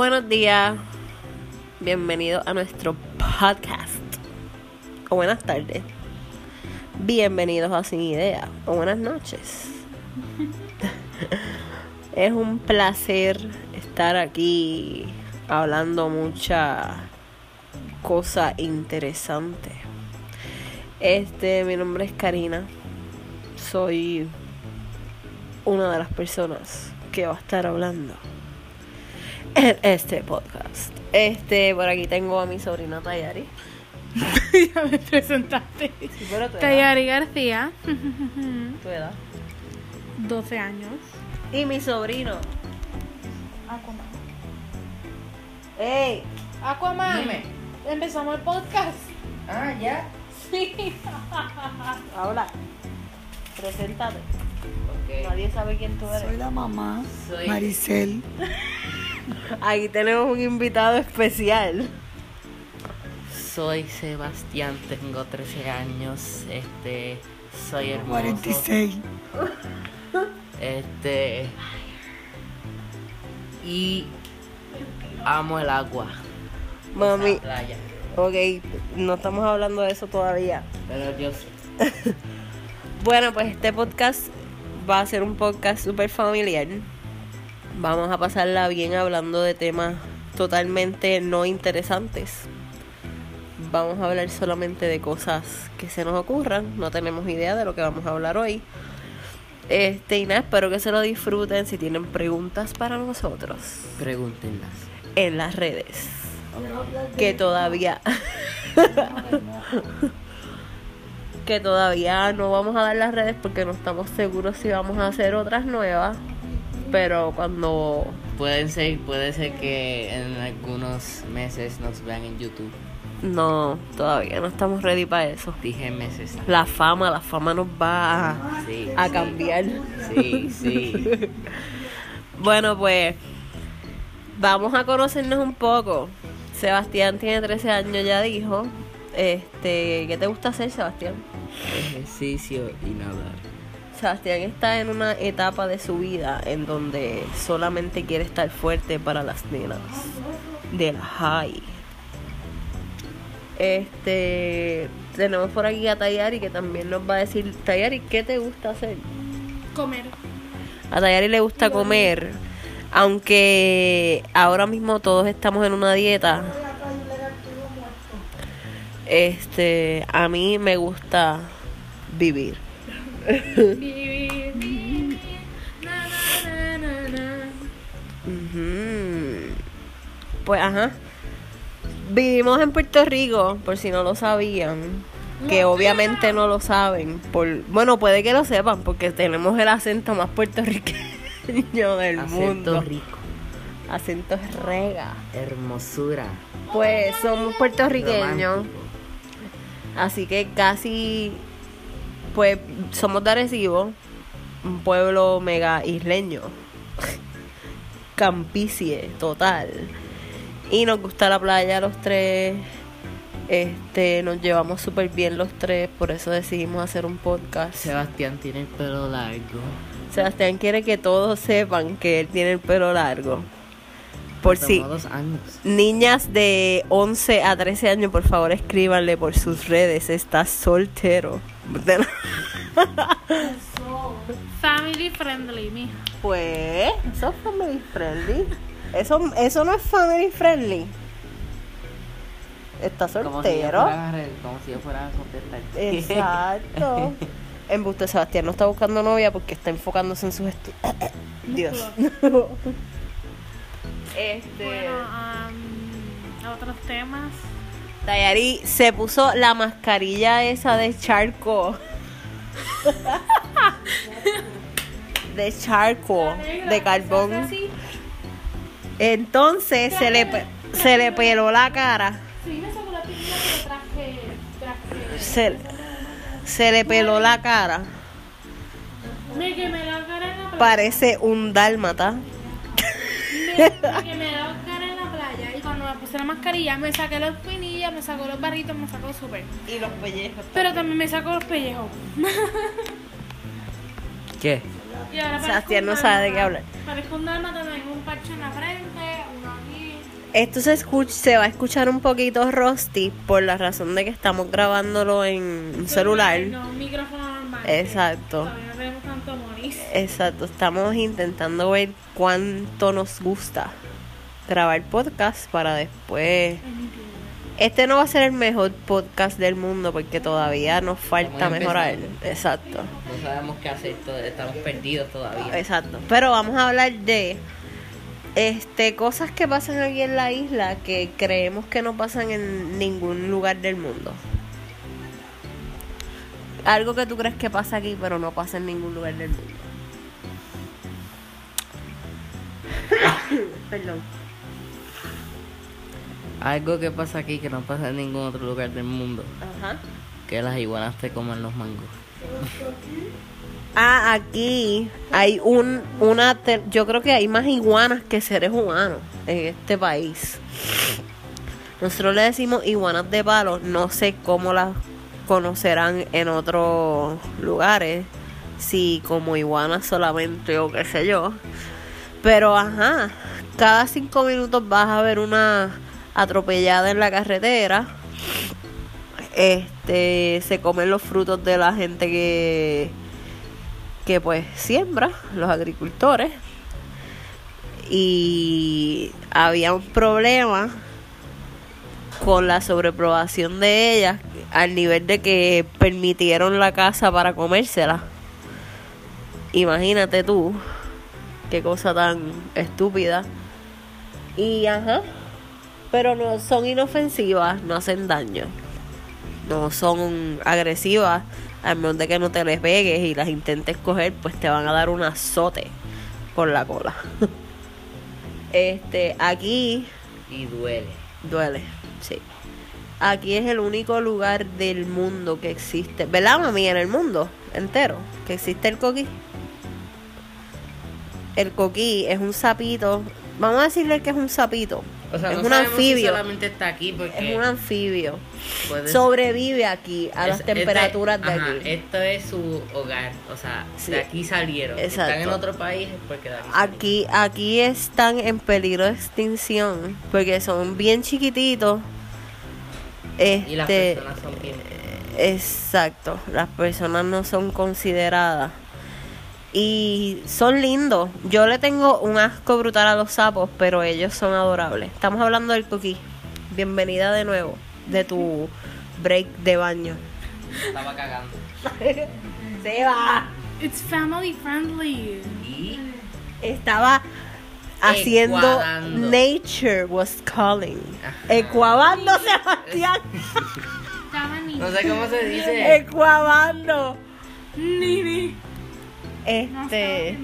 Buenos días, bienvenidos a nuestro podcast. O buenas tardes. Bienvenidos a Sin Idea. O buenas noches. es un placer estar aquí hablando mucha cosa interesante. Este, mi nombre es Karina. Soy una de las personas que va a estar hablando este podcast. Este, por aquí tengo a mi sobrina Tayari. ya me presentaste. Sí, pero tu edad. Tayari García, Tu edad. 12 años. Y mi sobrino. ¡Ey! Aquaman. Dime. Empezamos el podcast. Ah, ya. Sí. Habla. Preséntate. Nadie sabe quién tú eres. Soy la mamá, Soy- Maricel. Aquí tenemos un invitado especial. Soy Sebastián, tengo 13 años, este, soy hermoso, 46. este, y amo el agua, Mami, la playa, ok, no estamos hablando de eso todavía. pero yo Bueno, pues este podcast va a ser un podcast súper familiar. Vamos a pasarla bien hablando de temas totalmente no interesantes. Vamos a hablar solamente de cosas que se nos ocurran. No tenemos idea de lo que vamos a hablar hoy. Este, y nada, espero que se lo disfruten. Si tienen preguntas para nosotros pregúntenlas. en las redes, que todavía que todavía no vamos a dar las redes porque no estamos seguros si vamos a hacer otras nuevas. Pero cuando Pueden ser, puede ser que en algunos meses nos vean en YouTube. no, todavía no estamos ready para eso. Dije meses. La fama, la fama nos va a, Sí, a sí. cambiar. Sí, sí. Bueno, pues vamos a conocernos un poco. Sebastián tiene 13 años, ya dijo. Este, ¿qué te gusta hacer, Sebastián? Ejercicio y nadar. Sebastián está en una etapa de su vida en donde solamente quiere estar fuerte para las nenas de la high. Este, tenemos por aquí a Tayari que también nos va a decir, Tayari, ¿qué te gusta hacer? Comer. A Tayari le gusta comer, aunque ahora mismo todos estamos en una dieta. Este, a mí me gusta vivir. Pues ajá. Vivimos en Puerto Rico, por si no lo sabían. Que obviamente no lo saben. Por, bueno, puede que lo sepan, porque tenemos el acento más puertorriqueño del mundo. Acento rico, Acento rega. hermosura, Pues somos puertorriqueños. romántico. Así que casi, pues somos de Arecibo, un pueblo mega isleño, campicie total. Y nos gusta la playa los tres, este, nos llevamos súper bien los tres, por eso decidimos hacer un podcast. Sebastián tiene el pelo largo. Sebastián quiere que todos sepan que él tiene el pelo largo. Por si dos años. niñas de 11 a 13 años, por favor, escríbanle por sus redes. Está soltero. Family friendly, mija. Pues, eso es family friendly. Eso, eso no es family friendly. Está Como si yo soltero. fuera, como si yo fuera a contestar. Exacto. Embuste Sebastián no está buscando novia porque está enfocándose en sus estudios. Dios. Este. Bueno, am, otros temas. Tayari se puso la mascarilla esa de charco. de charco, de carbón. Entonces se le, se le peló la cara. Se, se le peló la cara. Me quemé la cara en la playa. Parece un dálmata. Puse la mascarilla, me saqué las pinillas, me sacó los barritos, me sacó súper. Y los pellejos. Pero también me sacó los pellejos. ¿Qué? Y ahora Sebastián no sabe de qué hablar. Parezco un dálmata, tengo un parche en la frente, uno aquí. Esto se, escuch- se va a escuchar un poquito rusty por la razón de que estamos grabándolo en un celular. No, un micrófono normal. Exacto. Todavía no tenemos tanto moris. Exacto, estamos intentando ver cuánto nos gusta grabar podcast para después... Este no va a ser el mejor podcast del mundo porque todavía nos falta mejorar. Exacto. No sabemos qué hacer, estamos perdidos todavía. Exacto. Pero vamos a hablar de este cosas que pasan aquí en la isla que creemos que no pasan en ningún lugar del mundo. Algo que tú crees que pasa aquí, pero no pasa en ningún lugar del mundo. Perdón. Algo que pasa aquí que no pasa en ningún otro lugar del mundo. Ajá. Que las iguanas te coman los mangos. Ah, aquí hay un una yo creo que hay más iguanas que seres humanos en este país. Nosotros le decimos iguanas de palo, no sé cómo las conocerán en otros lugares, si como iguanas solamente o qué sé yo. Pero ajá, cada cinco minutos vas a ver una atropellada en la carretera. Este, se comen los frutos de la gente que que pues siembra, los agricultores. Y había un problema con la sobreprobación de ellas al nivel de que permitieron la casa para comérsela. Imagínate tú, qué cosa tan estúpida. Y ajá, pero no son inofensivas, no hacen daño. No son agresivas, a menos de que no te les pegues y las intentes coger, pues te van a dar un azote con la cola. este, aquí Y duele. duele, sí. Aquí es el único lugar del mundo que existe, ¿verdad, mami? En el mundo entero, que existe el coquí. El coquí es un sapito, vamos a decirle que es un sapito. O sea, es no un si anfibio. solamente está aquí porque es un anfibio. Sobrevive aquí a es- las este- temperaturas de ajá, aquí. Esto es su hogar. O sea, Sí. de aquí salieron. Si Están en Exacto. otro país porque de aquí salieron. Aquí, aquí están en peligro de extinción porque son bien chiquititos. Este, Y las personas son bien. Exacto, las personas no son consideradas. Y son lindos. Yo le tengo un asco brutal a los sapos, pero ellos son adorables. Estamos hablando del cookie. Bienvenida de nuevo de tu break de baño. Estaba cagando. Se va. It's family friendly. Y Estaba haciendo Ecuadando. Nature was calling. Ecuabando, Sebastián. No sé cómo se dice. Ecuabando. Nini. Este,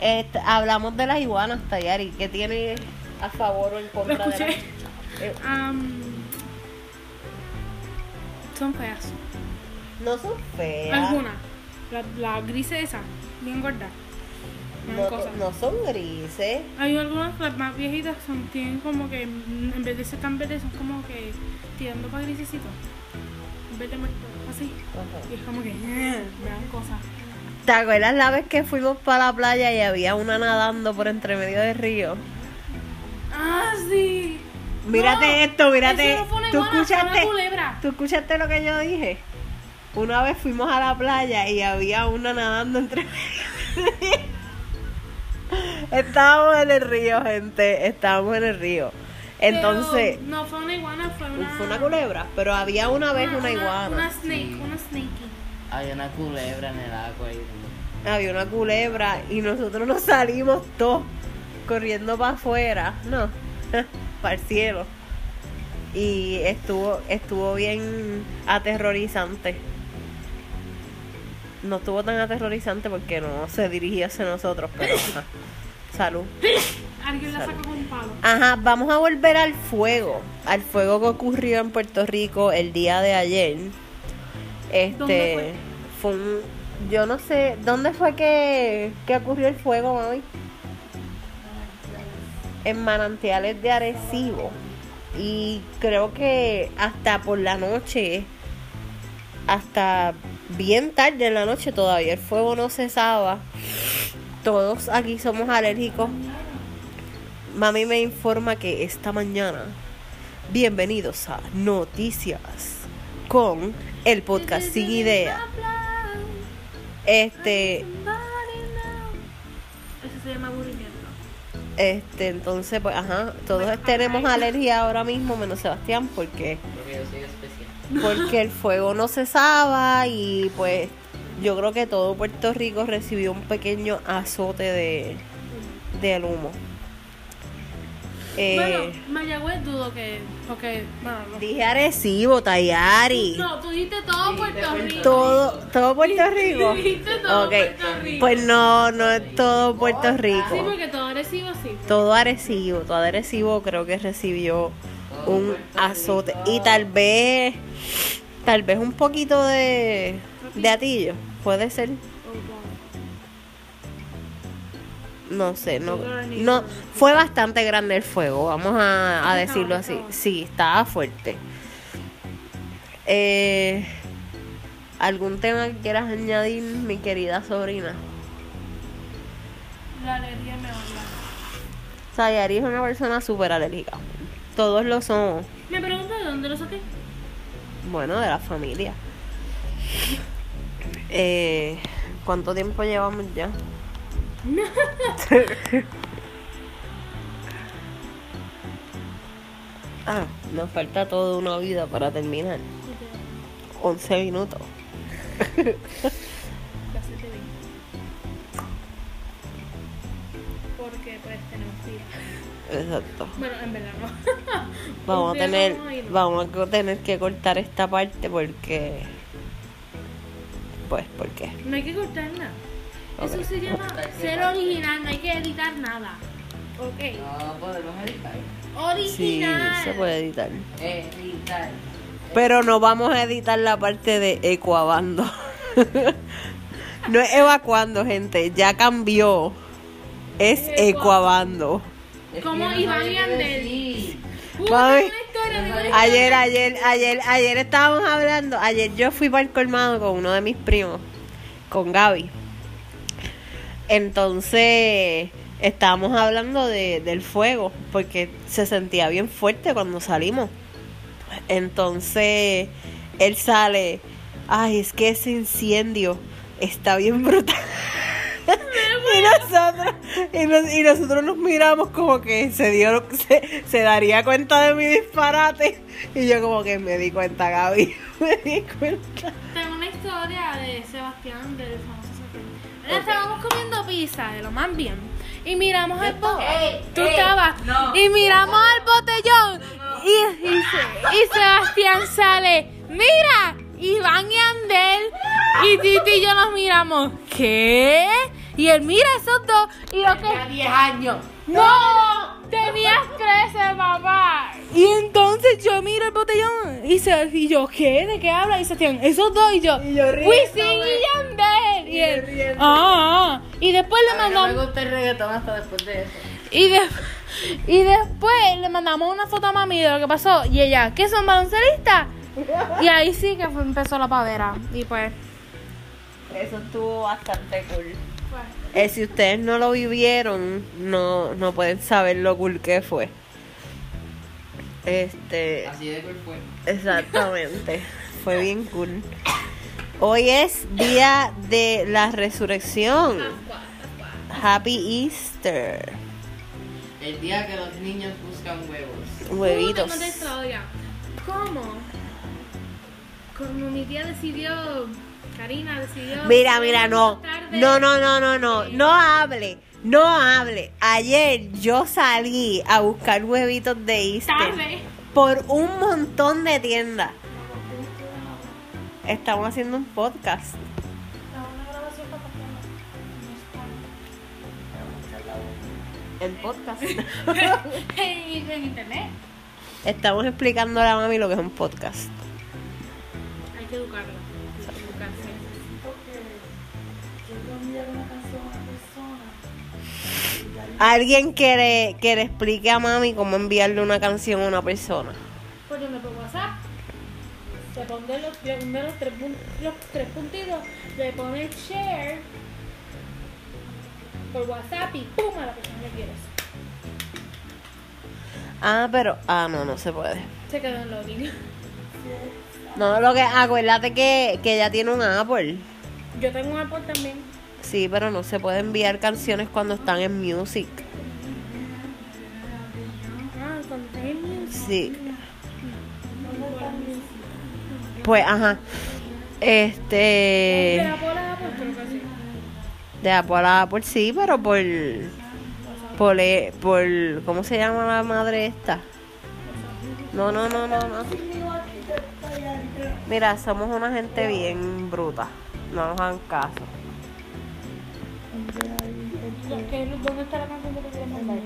este, hablamos de las iguanas, Tayari. ¿Qué tiene a favor o en Lo contra de las- Am, son feas. No son feas. Algunas. La, la gris esa, bien gorda. No, no son grises. Hay algunas, las más viejitas, son, tienen como que, en vez de ser tan verdes, son como que tirando para grisecito. En vez de muerto, así. Y es como que, eh, me dan cosas. ¿Te acuerdas la vez que fuimos para la playa y había una nadando por entre medio del río? ¡Ah, sí! Mírate No, esto, mírate. no ¿Tú iguana, escuchaste? ¿Tú escuchaste lo que yo dije? Una vez fuimos a la playa y había una nadando entre Estábamos en el río, gente. Estábamos en el río. Entonces, Pero no fue una iguana, fue una. fue una culebra, pero había una vez una iguana. Una snake, Sí. una snakey. Hay una culebra en el agua y Había una culebra y nosotros nos salimos todos corriendo para afuera. No, para el cielo. Y estuvo, estuvo bien aterrorizante. No estuvo tan aterrorizante porque no se dirigía hacia nosotros, pero salud. Alguien la saca con un palo. Ajá, vamos a volver al fuego, al fuego que ocurrió en Puerto Rico el día de ayer. Este ¿Dónde fue un, yo no sé, ¿dónde fue que, que ocurrió el fuego, mami? En manantiales de Arecibo. Y creo que hasta por la noche, hasta bien tarde en la noche todavía el fuego no cesaba. Todos aquí somos alérgicos mami me informa que esta mañana, bienvenidos a Noticias con el podcast Sin Idea. Este, Eso se llama aburrimiento. este, entonces, pues, ajá, todos tenemos alergia ahora mismo, menos Sebastián, porque Porque yo soy especial. porque el fuego no cesaba y pues yo creo que todo Puerto Rico recibió un pequeño azote de del humo. Eh, Bueno, Mayagüez dudo que. Porque. Bueno, no. dije Arecibo, Tayari, No, tú dijiste todo Puerto Rico. todo, todo Puerto Rico. Dijiste todo Ok, Puerto Rico. pues no, no es todo Puerto Sí, Rico. porque todo Arecibo sí. Todo Arecibo, todo Arecibo creo que recibió un azote y tal vez, tal vez un poquito de, de atillo, puede ser. No sé, no, no fue bastante grande el fuego, vamos a, a decirlo así. Sí, estaba fuerte. Eh, ¿Algún tema que quieras añadir, mi querida sobrina? La alergia me habla. Sayari es una persona súper alérgica. Todos lo somos. Me pregunto de dónde lo saqué. Bueno, de la familia. Eh, ¿Cuánto tiempo llevamos ya? ah, nos falta toda una vida para terminar. 11 minutos. Porque pues tenemos días. Exacto. Bueno, en verdad no. Vamos a día tener, vamos a tener que cortar esta parte porque, pues, porque. No hay que cortar nada. Eso se llama ser original, no hay que editar nada. Ok. No podemos editar. Sí, Original. se puede editar. Editar. Pero no vamos a editar la parte de ecuabando. no es evacuando, gente. Ya cambió. Es ecuabando. Es Como Iván y Andel. Mami. Ayer, ayer, ayer, ayer estábamos hablando. Ayer yo fui para el colmado con uno de mis primos, con Gaby. Entonces estábamos hablando de, del fuego, porque se sentía bien fuerte cuando salimos. Entonces él sale, ay, es que ese incendio está bien brutal. y nosotros y, nos- y nosotros nos miramos como que se dio se, se daría cuenta de mi disparate y yo como que me di cuenta Gaby me di cuenta Tengo una historia de Sebastián del famoso Sebastián. Estábamos comiendo pizza de lo más bien. Y miramos al botellón. Ey, Tú estabas. no. Y miramos al botellón. Y, y, Se- y Sebastián sale. ¡Mira! Iván y Andel. Y Titi y yo nos miramos. ¿Qué? Y él mira esos dos. Y lo que. 10 años. ¡No! Tenías 13, papá. Y entonces yo miro el botellón y, se, y yo, ¿qué? ¿De qué habla? Y Sebastián, esos dos y yo, Y yo. Wisin y Yandel. Ah. Y después le me mandamos, gusta el reggaetón hasta después de eso. y, de- y después le mandamos una foto a mami de lo que pasó. Y ella, ¿qué son baloncelistas? Y ahí sí que fue- empezó la pavera. Y pues, eso estuvo bastante cool Eh, si ustedes no lo vivieron no no pueden saber lo cool que fue este Así de cool fue. Exactamente. Fue bien cool. Hoy es día de la resurrección. Happy Easter. El día que los niños buscan huevos. Huevitos. ¿Cómo? Como mi tía decidió, Karina decidió. Mira, mira, no. No, no, no, no, no. No hable. No hable. Ayer yo salí a buscar huevitos de Easter Tarde. por un montón de tiendas. Estamos haciendo un podcast. El podcast. en, en internet. Estamos explicando a la mami lo que es un podcast. Hay que educarla. Hay que educarse. Alguien quiere que le explique a mami cómo enviarle una canción a una persona. Pues yo me pongo WhatsApp. Los, le pone los, tres, pun- los tres puntitos, le pone share por WhatsApp y pum a la persona que quieres. Ah, pero. Ah, no, no se puede. Se quedó en loading. No, lo que. Acuérdate que, que ella tiene un Apple. Yo tengo un Apple también. Sí, pero no se puede enviar canciones cuando están en music. Ah, con Music. Sí. Pues, ajá. De Este. Apple a Apple, creo que sí. De Apple a Apple, sí, pero por. Por, eh, por. ¿Cómo se llama la madre esta? No, no, no, no, no. Mira, somos una gente bien bruta. No nos hagan caso. ¿Qué- ¿Dónde está la canción que te quieres mandar?